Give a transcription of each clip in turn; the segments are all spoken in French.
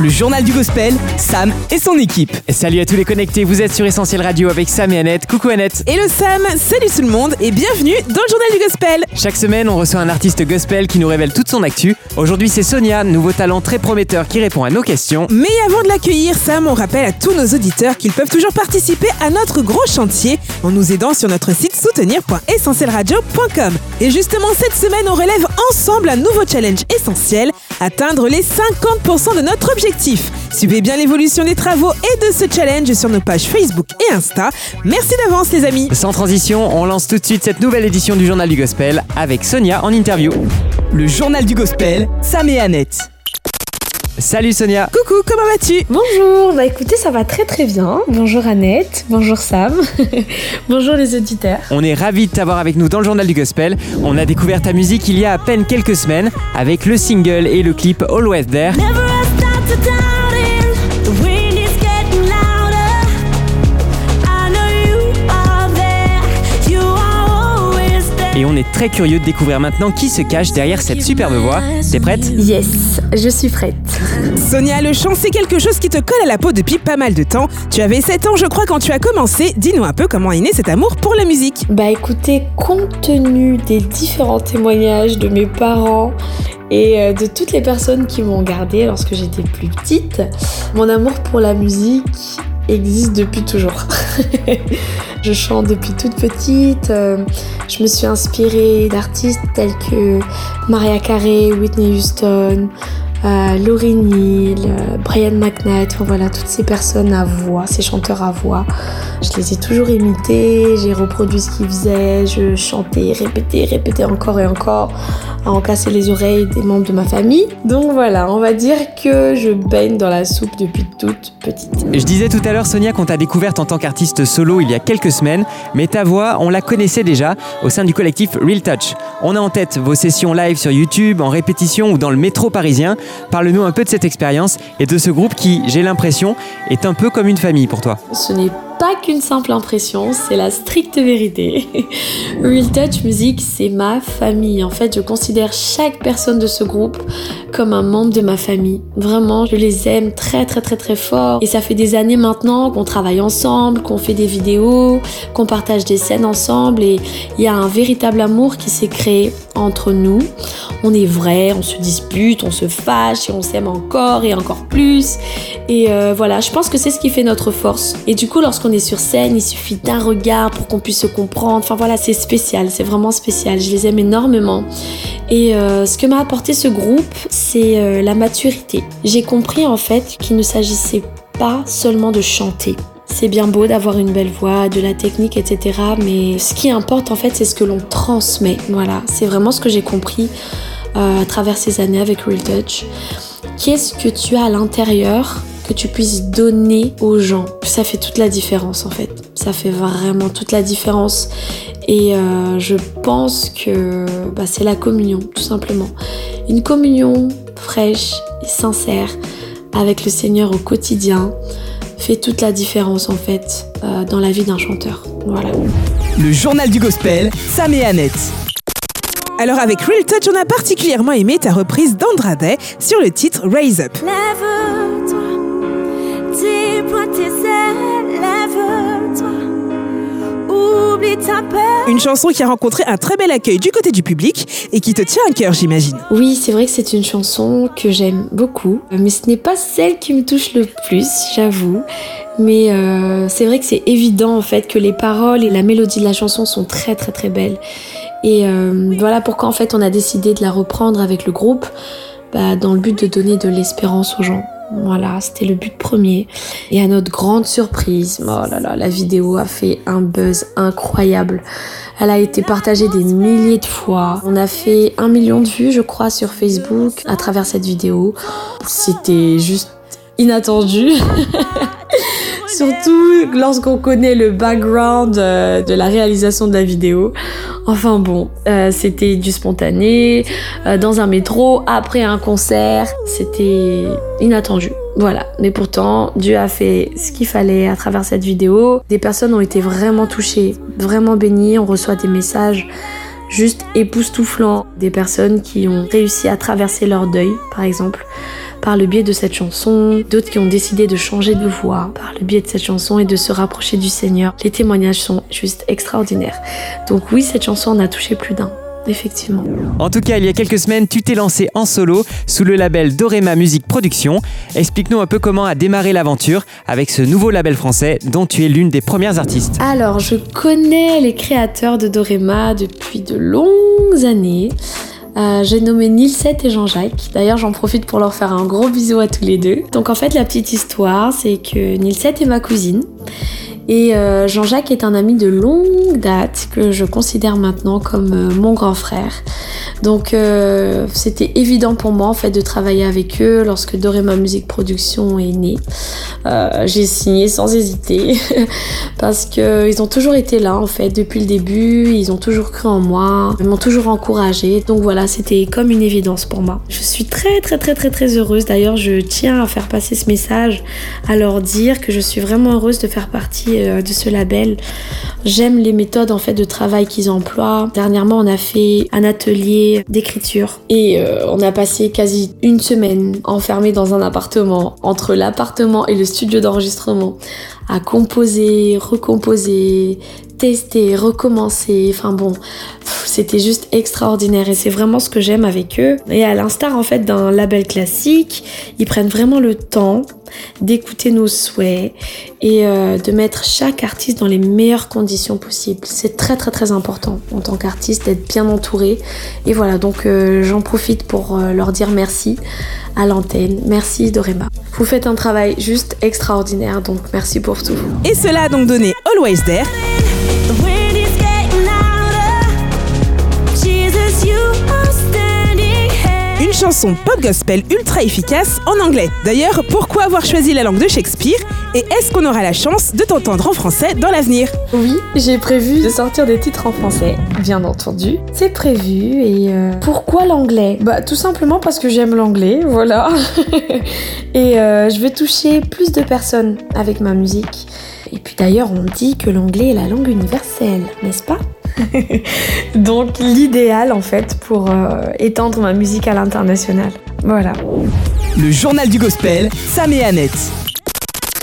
Le journal du gospel, Sam et son équipe. Salut à tous les connectés, vous êtes sur Essentiel Radio avec Sam et Annette. Coucou Annette. Et le Sam, salut tout le monde et bienvenue dans le journal du gospel. Chaque semaine, on reçoit un artiste gospel qui nous révèle toute son actu. Aujourd'hui, c'est Sonia, nouveau talent très prometteur qui répond à nos questions. Mais avant de l'accueillir, Sam, on rappelle à tous nos auditeurs qu'ils peuvent toujours participer à notre gros chantier en nous aidant sur notre site soutenir.essentielradio.com. Et justement, cette semaine, on relève ensemble un nouveau challenge essentiel, atteindre les 50% de notre objectif. Suivez bien l'évolution des travaux et de ce challenge sur nos pages Facebook et Insta. Merci d'avance les amis. Sans transition, on lance tout de suite cette nouvelle édition du journal du gospel avec Sonia en interview. Le journal du gospel, Sam et Annette. Salut Sonia. Coucou, comment vas-tu? Bonjour, bah écoutez, ça va très très bien. Bonjour Annette, bonjour Sam, bonjour les auditeurs. On est ravis de t'avoir avec nous dans le journal du gospel. On a découvert ta musique il y a à peine quelques semaines avec le single et le clip Always There. Et on est très curieux de découvrir maintenant qui se cache derrière cette superbe voix. T'es prête? Yes, je suis prête. Sonia, le chant, c'est quelque chose qui te colle à la peau depuis pas mal de temps. Tu avais 7 ans, je crois, quand tu as commencé. Dis-nous un peu comment est né cet amour pour la musique. Bah écoutez, compte tenu des différents témoignages de mes parents et euh, de toutes les personnes qui m'ont gardé lorsque j'étais plus petite, mon amour pour la musique existe depuis toujours. je chante depuis toute petite. euh, je me suis inspirée d'artistes tels que Maria Carey, Whitney Houston, euh, Lauryn Hill, euh, Brian McKnight, enfin voilà, toutes ces personnes à voix, ces chanteurs à voix. Je les ai toujours imités, j'ai reproduit ce qu'ils faisaient, je chantais, répétais, répétais encore et encore, à en casser les oreilles des membres de ma famille. Donc voilà, on va dire que je baigne dans la soupe depuis toute petite. Je disais tout à l'heure, Sonia, qu'on t'a découverte en tant qu'artiste solo il y a quelques semaines, mais ta voix, on la connaissait déjà au sein du collectif Real Touch. On a en tête vos sessions live sur YouTube, en répétition ou dans le métro parisien. Parle-nous un peu de cette expérience et de ce groupe qui, j'ai l'impression, est un peu comme une famille pour toi. Pas qu'une simple impression, c'est la stricte vérité. Real Touch Music, c'est ma famille. En fait, je considère chaque personne de ce groupe comme un membre de ma famille. Vraiment, je les aime très très très très fort. Et ça fait des années maintenant qu'on travaille ensemble, qu'on fait des vidéos, qu'on partage des scènes ensemble. Et il y a un véritable amour qui s'est créé entre nous. On est vrai, on se dispute, on se fâche et on s'aime encore et encore plus. Et euh, voilà, je pense que c'est ce qui fait notre force. Et du coup, lorsqu'on est sur scène, il suffit d'un regard pour qu'on puisse se comprendre. Enfin voilà, c'est spécial, c'est vraiment spécial. Je les aime énormément. Et euh, ce que m'a apporté ce groupe, c'est euh, la maturité. J'ai compris en fait qu'il ne s'agissait pas seulement de chanter. C'est bien beau d'avoir une belle voix, de la technique, etc. Mais ce qui importe en fait, c'est ce que l'on transmet. Voilà, c'est vraiment ce que j'ai compris euh, à travers ces années avec Real Touch. Qu'est-ce que tu as à l'intérieur que tu puisses donner aux gens Ça fait toute la différence en fait. Ça fait vraiment toute la différence. Et euh, je pense que bah, c'est la communion, tout simplement. Une communion fraîche et sincère avec le Seigneur au quotidien fait toute la différence en fait euh, dans la vie d'un chanteur. Voilà. Le journal du gospel, Sam et Annette. Alors avec Real Touch, on a particulièrement aimé ta reprise d'Andrade sur le titre Raise Up. Lève-toi, Une chanson qui a rencontré un très bel accueil du côté du public et qui te tient à cœur, j'imagine. Oui, c'est vrai que c'est une chanson que j'aime beaucoup, mais ce n'est pas celle qui me touche le plus, j'avoue. Mais euh, c'est vrai que c'est évident en fait que les paroles et la mélodie de la chanson sont très très très belles. Et euh, voilà pourquoi en fait on a décidé de la reprendre avec le groupe bah, dans le but de donner de l'espérance aux gens. Voilà, c'était le but premier. Et à notre grande surprise, oh là là, la vidéo a fait un buzz incroyable. Elle a été partagée des milliers de fois. On a fait un million de vues, je crois, sur Facebook à travers cette vidéo. C'était juste inattendu. Surtout lorsqu'on connaît le background euh, de la réalisation de la vidéo. Enfin bon, euh, c'était du spontané, euh, dans un métro, après un concert. C'était inattendu. Voilà. Mais pourtant, Dieu a fait ce qu'il fallait à travers cette vidéo. Des personnes ont été vraiment touchées, vraiment bénies. On reçoit des messages juste époustouflant. Des personnes qui ont réussi à traverser leur deuil, par exemple, par le biais de cette chanson, d'autres qui ont décidé de changer de voix par le biais de cette chanson et de se rapprocher du Seigneur. Les témoignages sont juste extraordinaires. Donc oui, cette chanson en a touché plus d'un. Effectivement. En tout cas, il y a quelques semaines, tu t'es lancé en solo sous le label Dorema Music Production. Explique-nous un peu comment a démarré l'aventure avec ce nouveau label français dont tu es l'une des premières artistes. Alors, je connais les créateurs de Dorema depuis de longues années. Euh, j'ai nommé Nilsette et Jean-Jacques. D'ailleurs, j'en profite pour leur faire un gros bisou à tous les deux. Donc, en fait, la petite histoire, c'est que Nilsette est ma cousine. Et euh, Jean-Jacques est un ami de longue date que je considère maintenant comme euh, mon grand frère. Donc euh, c'était évident pour moi en fait de travailler avec eux lorsque Dorema Musique Production est né. J'ai signé sans hésiter parce qu'ils ont toujours été là en fait depuis le début. Ils ont toujours cru en moi, ils m'ont toujours encouragé. Donc voilà, c'était comme une évidence pour moi. Je suis très très très très très heureuse. D'ailleurs, je tiens à faire passer ce message, à leur dire que je suis vraiment heureuse de faire partie euh, de ce label. J'aime les méthodes en fait de travail qu'ils emploient. Dernièrement, on a fait un atelier d'écriture. Et euh, on a passé quasi une semaine enfermé dans un appartement entre l'appartement et le studio d'enregistrement à composer, recomposer, tester, recommencer. Enfin bon, c'était juste extraordinaire et c'est vraiment ce que j'aime avec eux. Et à l'instar en fait d'un label classique, ils prennent vraiment le temps d'écouter nos souhaits et euh, de mettre chaque artiste dans les meilleures conditions possibles. C'est très très très important en tant qu'artiste d'être bien entouré. Et voilà, donc euh, j'en profite pour euh, leur dire merci à l'antenne. Merci Dorema. Vous faites un travail juste extraordinaire, donc merci pour tout. Et cela a donc donné Always There. Une chanson pop gospel ultra efficace en anglais. D'ailleurs, pourquoi avoir choisi la langue de Shakespeare Et est-ce qu'on aura la chance de t'entendre en français dans l'avenir? Oui, j'ai prévu de sortir des titres en français, bien entendu. C'est prévu et euh, pourquoi l'anglais? Bah tout simplement parce que j'aime l'anglais, voilà. et euh, je veux toucher plus de personnes avec ma musique. Et puis d'ailleurs, on dit que l'anglais est la langue universelle, n'est-ce pas? Donc l'idéal en fait pour euh, étendre ma musique à l'international. Voilà. Le journal du gospel, Sam et Annette.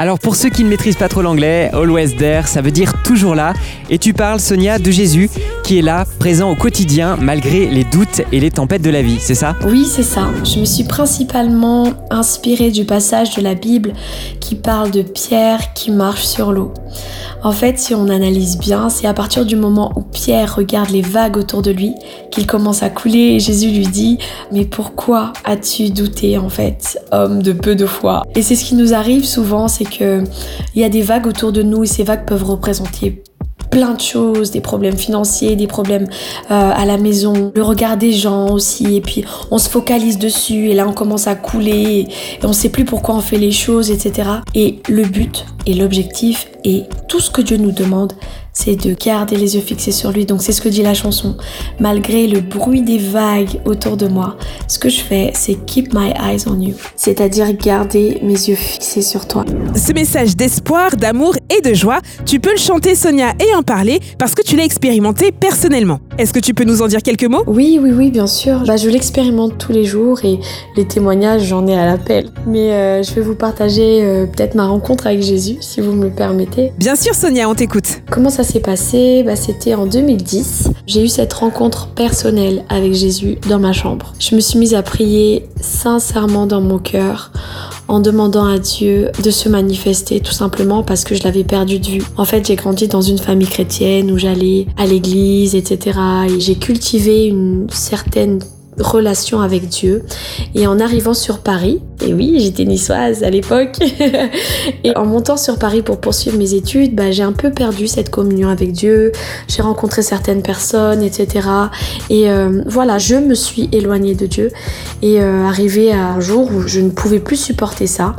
Alors pour ceux qui ne maîtrisent pas trop l'anglais, always there, ça veut dire toujours là. Et tu parles, Sonia, de Jésus qui est là, présent au quotidien, malgré les doutes et les tempêtes de la vie, c'est ça? Oui, c'est ça. Je me suis principalement inspirée du passage de la Bible qui parle de Pierre qui marche sur l'eau. En fait, si on analyse bien, c'est à partir du moment où Pierre regarde les vagues autour de lui qu'il commence à couler et Jésus lui dit Mais pourquoi as-tu douté en fait, homme de peu de foi? Et c'est ce qui nous arrive souvent, c'est que il y a des vagues autour de nous et ces vagues peuvent représenter plein de choses, des problèmes financiers, des problèmes euh, à la maison, le regard des gens aussi, et puis on se focalise dessus, et là on commence à couler, et on sait plus pourquoi on fait les choses, etc. Et le but et l'objectif et tout ce que Dieu nous demande, c'est de garder les yeux fixés sur lui. Donc c'est ce que dit la chanson. Malgré le bruit des vagues autour de moi, ce que je fais, c'est keep my eyes on you. C'est-à-dire garder mes yeux fixés sur toi. Ce message d'espoir, d'amour et de joie, tu peux le chanter Sonia et en parler parce que tu l'as expérimenté personnellement. Est-ce que tu peux nous en dire quelques mots? Oui, oui, oui, bien sûr. Bah, je l'expérimente tous les jours et les témoignages, j'en ai à l'appel. Mais euh, je vais vous partager euh, peut-être ma rencontre avec Jésus, si vous me le permettez. Bien sûr Sonia, on t'écoute. Comment ça s'est passé? Bah, C'était en 2010. J'ai eu cette rencontre personnelle avec Jésus dans ma chambre. Je me suis mise à prier sincèrement dans mon cœur en demandant à Dieu de se manifester tout simplement parce que je l'avais perdu de vue. En fait, j'ai grandi dans une famille chrétienne où j'allais à l'église, etc. Et j'ai cultivé une certaine relation avec Dieu. Et en arrivant sur Paris, et oui, j'étais niçoise à l'époque, et en montant sur Paris pour poursuivre mes études, bah, j'ai un peu perdu cette communion avec Dieu, j'ai rencontré certaines personnes, etc. Et euh, voilà, je me suis éloignée de Dieu et euh, arrivé à un jour où je ne pouvais plus supporter ça.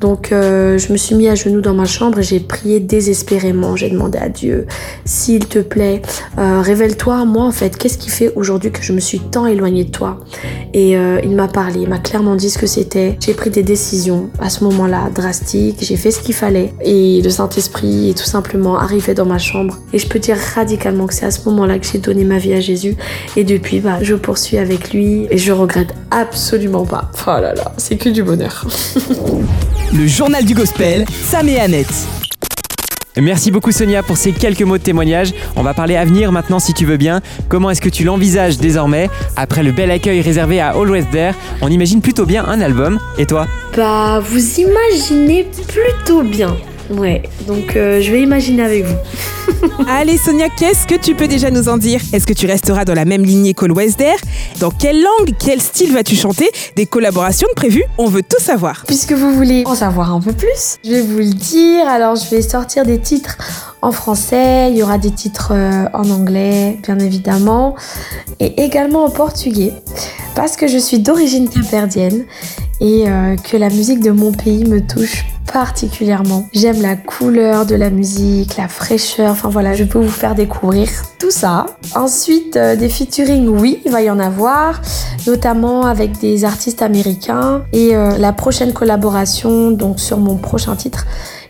Donc euh, je me suis mis à genoux dans ma chambre et j'ai prié désespérément. J'ai demandé à Dieu, s'il te plaît, euh, révèle-toi moi en fait. Qu'est-ce qui fait aujourd'hui que je me suis tant éloignée de toi? Et euh, il m'a parlé, il m'a clairement dit ce que c'était. J'ai pris des décisions à ce moment-là drastiques. J'ai fait ce qu'il fallait et le Saint-Esprit est tout simplement arrivé dans ma chambre. Et je peux dire radicalement que c'est à ce moment-là que j'ai donné ma vie à Jésus. Et depuis, bah, je poursuis avec lui et je regrette absolument pas. Oh là là, c'est que du bonheur. Le journal du gospel, Sam et Annette. Merci beaucoup Sonia pour ces quelques mots de témoignage. On va parler avenir maintenant si tu veux bien. Comment est-ce que tu l'envisages désormais Après le bel accueil réservé à Always There, on imagine plutôt bien un album. Et toi? Bah, vous imaginez plutôt bien. Ouais, donc euh, je vais imaginer avec vous. Allez Sonia, qu'est-ce que tu peux déjà nous en dire? Est-ce que tu resteras dans la même lignée qu'Always There Dans quelle langue, quel style vas-tu chanter? Des collaborations de prévues On veut tout savoir. Puisque vous voulez en savoir un peu plus, je vais vous le dire. Alors, je vais sortir des titres en français, il y aura des titres euh, en anglais, bien évidemment, et également en portugais, parce que je suis d'origine capverdienne et euh, que la musique de mon pays me touche particulièrement. J'aime la couleur de la musique, la fraîcheur, enfin voilà, je peux vous faire découvrir tout ça. Ensuite, euh, des featuring, oui, il va y en avoir, notamment avec des artistes américains. Et la prochaine collaboration, donc sur mon prochain titre,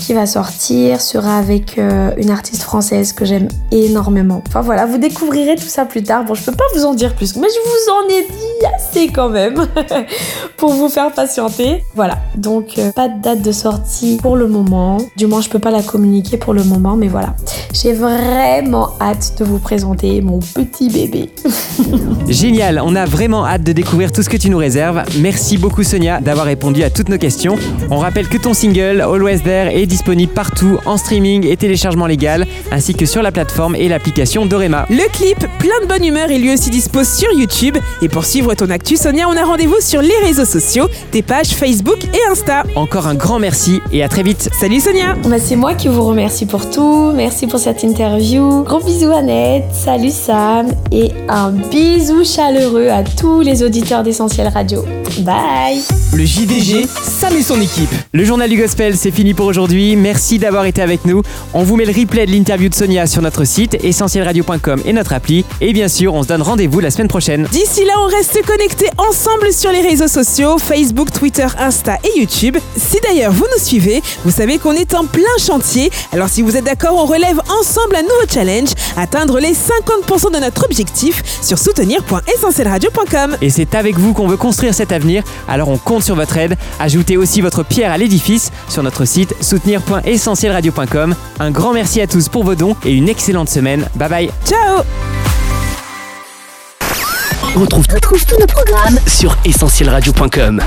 qui va sortir sera avec euh, une artiste française que j'aime énormément. Enfin voilà, vous découvrirez tout ça plus tard. Bon, je peux pas vous en dire plus, mais je vous en ai dit assez quand même pour vous faire patienter. Voilà, donc euh, pas de date de sortie pour le moment. Du moins, je peux pas la communiquer pour le moment, mais voilà. J'ai vraiment hâte de vous présenter mon petit bébé. Génial, on a vraiment hâte de découvrir tout ce que tu nous réserves. Merci beaucoup Sonia d'avoir répondu à toutes nos questions. On rappelle que ton single Always There est disponible partout en streaming et téléchargement légal, ainsi que sur la plateforme et l'application Dorema. Le clip, plein de bonne humeur, est lui aussi dispo sur YouTube. Et pour suivre ton actu, Sonia, on a rendez-vous sur les réseaux sociaux, tes pages Facebook et Insta. Encore un grand merci et à très vite. Salut Sonia Bah, c'est moi qui vous remercie pour tout. Merci pour cette interview. Gros bisous Annette. Salut Sam. Et un bisou chaleureux à tous les auditeurs d'Essentiel Radio. Bye Le JDG, Sam et son équipe. Le journal du gospel, c'est fini pour aujourd'hui. Merci d'avoir été avec nous. On vous met le replay de l'interview de Sonia sur notre site essentielradio.com et notre appli. Et bien sûr, on se donne rendez-vous la semaine prochaine. D'ici là, on reste connectés ensemble sur les réseaux sociaux, Facebook, Twitter, Insta et YouTube. Si d'ailleurs vous nous suivez, vous savez qu'on est en plein chantier. Alors si vous êtes d'accord, on relève ensemble un nouveau challenge, atteindre les 50% de notre objectif sur soutenir.essentielradio.com. Et c'est avec vous qu'on veut construire cet avenir, alors on compte sur votre aide. Ajoutez aussi votre pierre à l'édifice sur notre site soutenir.essentielradio.com. Un grand merci à tous pour vos dons et une excellente semaine. Bye bye. Ciao Retrouve, retrouve tous nos programmes sur essentielradio.com.